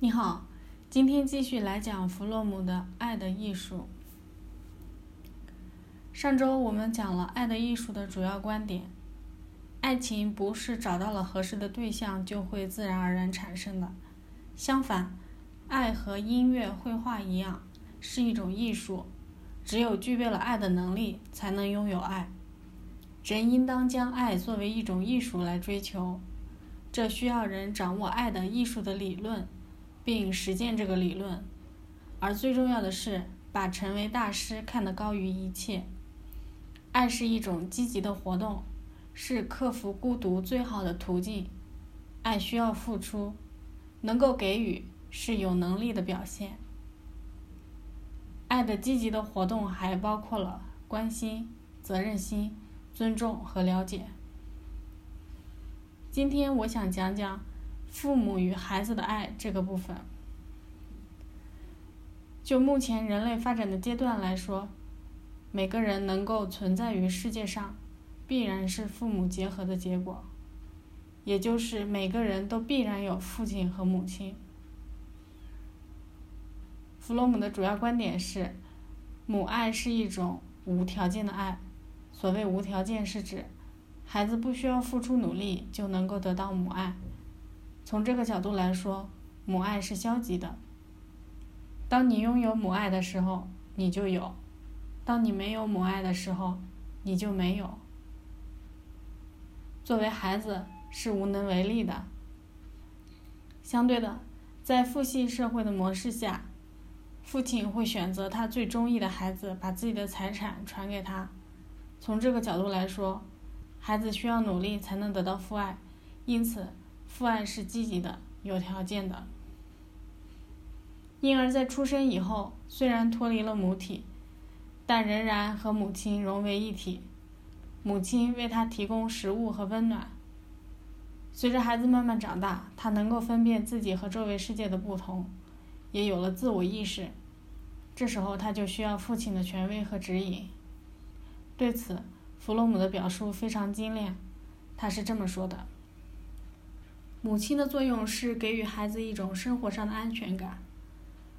你好，今天继续来讲弗洛姆的《爱的艺术》。上周我们讲了《爱的艺术》的主要观点：爱情不是找到了合适的对象就会自然而然产生的，相反，爱和音乐、绘画一样，是一种艺术。只有具备了爱的能力，才能拥有爱。人应当将爱作为一种艺术来追求，这需要人掌握爱的艺术的理论。并实践这个理论，而最重要的是把成为大师看得高于一切。爱是一种积极的活动，是克服孤独最好的途径。爱需要付出，能够给予是有能力的表现。爱的积极的活动还包括了关心、责任心、尊重和了解。今天我想讲讲。父母与孩子的爱这个部分，就目前人类发展的阶段来说，每个人能够存在于世界上，必然是父母结合的结果，也就是每个人都必然有父亲和母亲。弗洛姆的主要观点是，母爱是一种无条件的爱。所谓无条件，是指孩子不需要付出努力就能够得到母爱。从这个角度来说，母爱是消极的。当你拥有母爱的时候，你就有；当你没有母爱的时候，你就没有。作为孩子是无能为力的。相对的，在父系社会的模式下，父亲会选择他最中意的孩子，把自己的财产传给他。从这个角度来说，孩子需要努力才能得到父爱，因此。父爱是积极的、有条件的。婴儿在出生以后，虽然脱离了母体，但仍然和母亲融为一体。母亲为他提供食物和温暖。随着孩子慢慢长大，他能够分辨自己和周围世界的不同，也有了自我意识。这时候，他就需要父亲的权威和指引。对此，弗洛姆的表述非常精炼，他是这么说的。母亲的作用是给予孩子一种生活上的安全感，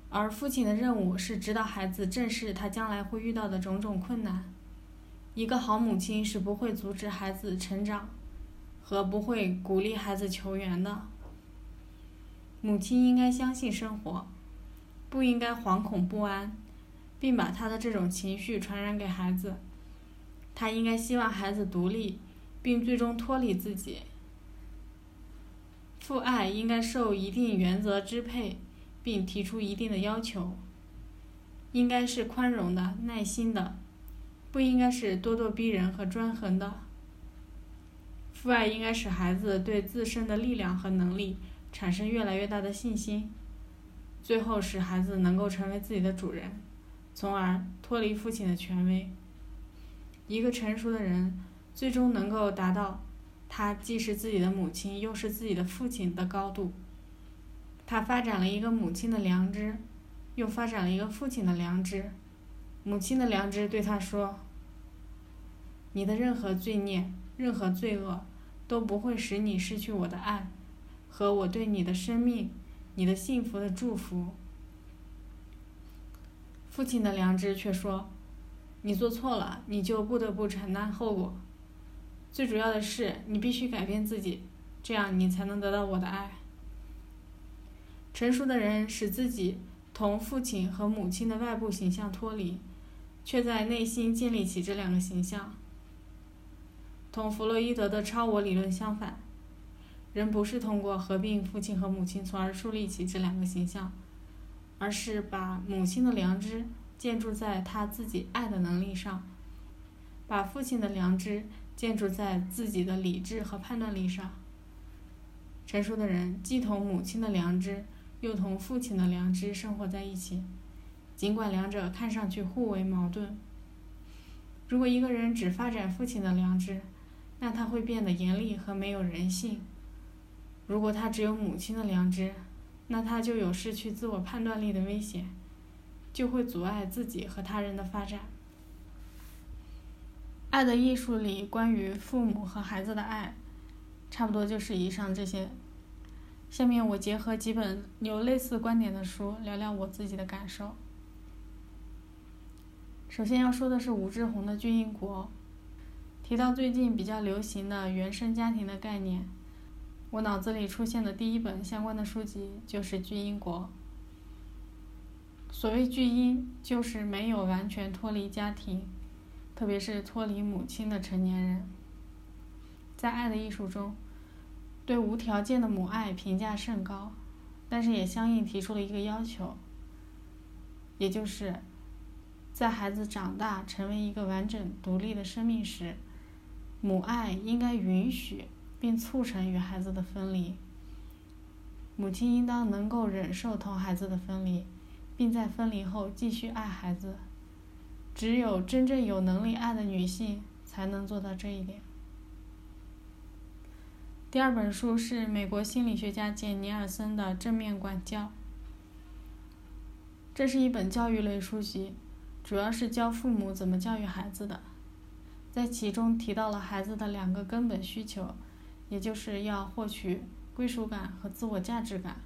而父亲的任务是指导孩子正视他将来会遇到的种种困难。一个好母亲是不会阻止孩子成长，和不会鼓励孩子求援的。母亲应该相信生活，不应该惶恐不安，并把他的这种情绪传染给孩子。他应该希望孩子独立，并最终脱离自己。父爱应该受一定原则支配，并提出一定的要求。应该是宽容的、耐心的，不应该是咄咄逼人和专横的。父爱应该使孩子对自身的力量和能力产生越来越大的信心，最后使孩子能够成为自己的主人，从而脱离父亲的权威。一个成熟的人，最终能够达到。他既是自己的母亲，又是自己的父亲的高度。他发展了一个母亲的良知，又发展了一个父亲的良知。母亲的良知对他说：“你的任何罪孽、任何罪恶，都不会使你失去我的爱，和我对你的生命、你的幸福的祝福。”父亲的良知却说：“你做错了，你就不得不承担后果。”最主要的是，你必须改变自己，这样你才能得到我的爱。成熟的人使自己同父亲和母亲的外部形象脱离，却在内心建立起这两个形象。同弗洛伊德的超我理论相反，人不是通过合并父亲和母亲从而树立起这两个形象，而是把母亲的良知建筑在他自己爱的能力上，把父亲的良知。建筑在自己的理智和判断力上。成熟的人既同母亲的良知，又同父亲的良知生活在一起，尽管两者看上去互为矛盾。如果一个人只发展父亲的良知，那他会变得严厉和没有人性；如果他只有母亲的良知，那他就有失去自我判断力的危险，就会阻碍自己和他人的发展。爱的艺术里关于父母和孩子的爱，差不多就是以上这些。下面我结合几本有类似观点的书，聊聊我自己的感受。首先要说的是武志红的《巨婴国》。提到最近比较流行的原生家庭的概念，我脑子里出现的第一本相关的书籍就是《巨婴国》。所谓巨婴，就是没有完全脱离家庭，特别是脱离母亲的成年人。在《爱的艺术》中。对无条件的母爱评价甚高，但是也相应提出了一个要求，也就是在孩子长大成为一个完整独立的生命时，母爱应该允许并促成与孩子的分离。母亲应当能够忍受同孩子的分离，并在分离后继续爱孩子。只有真正有能力爱的女性才能做到这一点。第二本书是美国心理学家简·尼尔森的《正面管教》。这是一本教育类书籍，主要是教父母怎么教育孩子的。在其中提到了孩子的两个根本需求，也就是要获取归属感和自我价值感。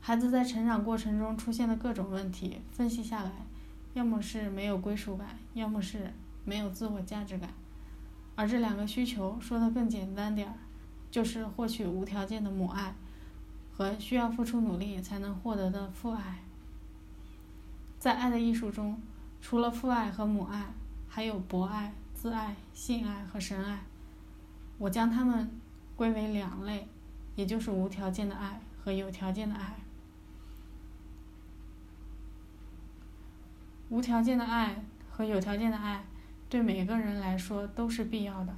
孩子在成长过程中出现的各种问题，分析下来，要么是没有归属感，要么是没有自我价值感。而这两个需求说的更简单点儿。就是获取无条件的母爱，和需要付出努力才能获得的父爱。在爱的艺术中，除了父爱和母爱，还有博爱、自爱、性爱和神爱。我将它们归为两类，也就是无条件的爱和有条件的爱。无条件的爱和有条件的爱，对每个人来说都是必要的。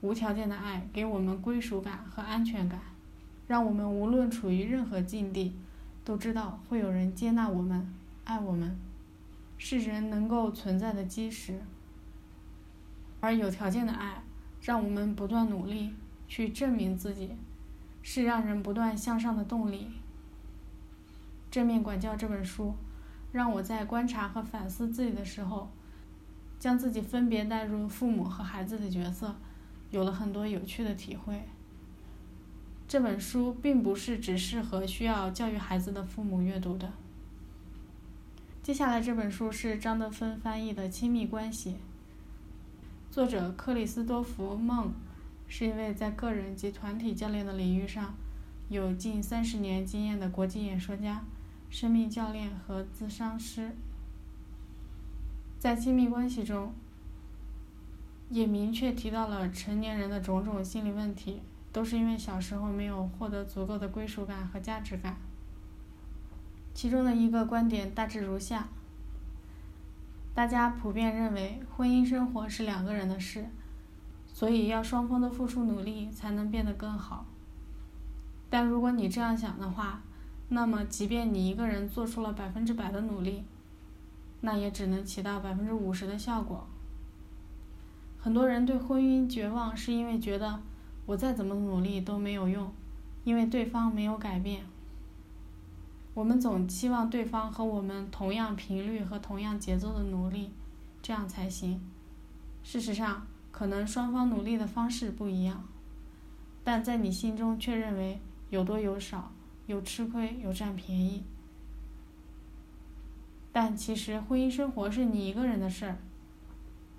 无条件的爱给我们归属感和安全感，让我们无论处于任何境地，都知道会有人接纳我们、爱我们，是人能够存在的基石。而有条件的爱，让我们不断努力去证明自己，是让人不断向上的动力。正面管教这本书，让我在观察和反思自己的时候，将自己分别带入父母和孩子的角色。有了很多有趣的体会。这本书并不是只适合需要教育孩子的父母阅读的。接下来这本书是张德芬翻译的《亲密关系》，作者克里斯多福·孟是一位在个人及团体教练的领域上有近三十年经验的国际演说家、生命教练和咨商师。在亲密关系中。也明确提到了成年人的种种心理问题，都是因为小时候没有获得足够的归属感和价值感。其中的一个观点大致如下：大家普遍认为婚姻生活是两个人的事，所以要双方都付出努力才能变得更好。但如果你这样想的话，那么即便你一个人做出了百分之百的努力，那也只能起到百分之五十的效果。很多人对婚姻绝望，是因为觉得我再怎么努力都没有用，因为对方没有改变。我们总期望对方和我们同样频率和同样节奏的努力，这样才行。事实上，可能双方努力的方式不一样，但在你心中却认为有多有少，有吃亏有占便宜。但其实婚姻生活是你一个人的事儿。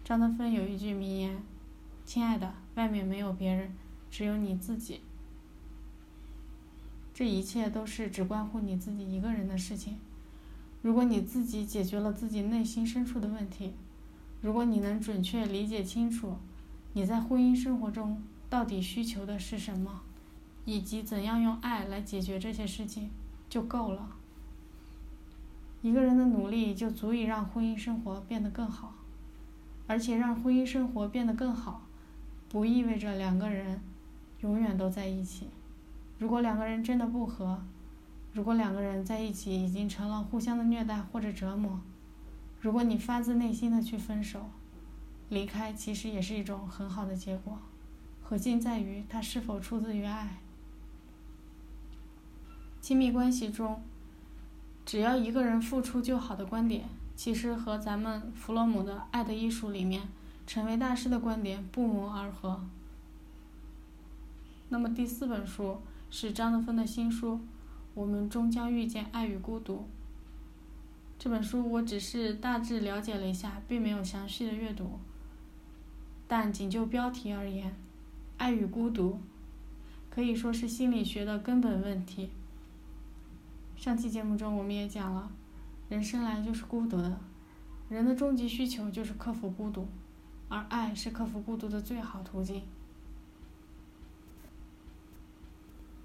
张德芬有一句名言：“亲爱的，外面没有别人，只有你自己。这一切都是只关乎你自己一个人的事情。如果你自己解决了自己内心深处的问题，如果你能准确理解清楚你在婚姻生活中到底需求的是什么，以及怎样用爱来解决这些事情，就够了。一个人的努力就足以让婚姻生活变得更好。”而且让婚姻生活变得更好，不意味着两个人永远都在一起。如果两个人真的不和，如果两个人在一起已经成了互相的虐待或者折磨，如果你发自内心的去分手，离开其实也是一种很好的结果。核心在于它是否出自于爱。亲密关系中，只要一个人付出就好的观点。其实和咱们弗洛姆的《爱的艺术》里面成为大师的观点不谋而合。那么第四本书是张德芬的新书《我们终将遇见爱与孤独》。这本书我只是大致了解了一下，并没有详细的阅读。但仅就标题而言，“爱与孤独”可以说是心理学的根本问题。上期节目中我们也讲了，人生来就是孤独的，人的终极需求就是克服孤独，而爱是克服孤独的最好途径。《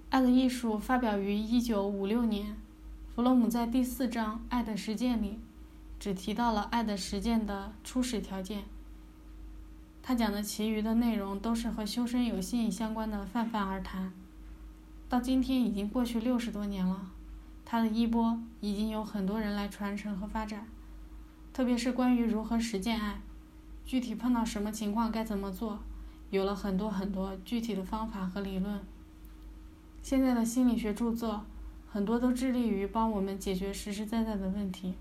爱的艺术》发表于一九五六年。弗洛姆在第四章《爱的实践》里，只提到了爱的实践的初始条件。他讲的其余的内容都是和修身有信相关的泛泛而谈。到今天已经过去六十多年了，他的衣钵已经有很多人来传承和发展。特别是关于如何实践爱，具体碰到什么情况该怎么做，有了很多很多具体的方法和理论。现在的心理学著作。很多都致力于帮我们解决实实在在的问题，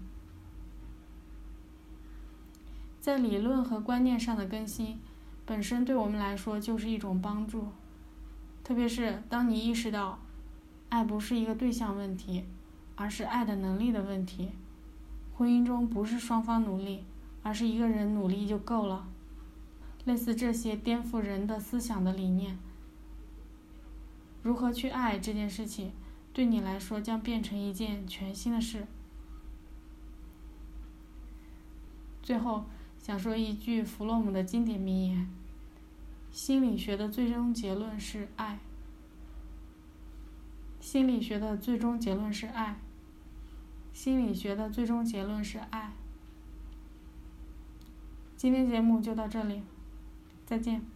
在理论和观念上的更新，本身对我们来说就是一种帮助。特别是当你意识到，爱不是一个对象问题，而是爱的能力的问题。婚姻中不是双方努力，而是一个人努力就够了。类似这些颠覆人的思想的理念，如何去爱这件事情。对你来说将变成一件全新的事。最后，想说一句弗洛姆的经典名言：“心理学的最终结论是爱。”心理学的最终结论是爱。心理学的最终结论是爱。今天节目就到这里，再见。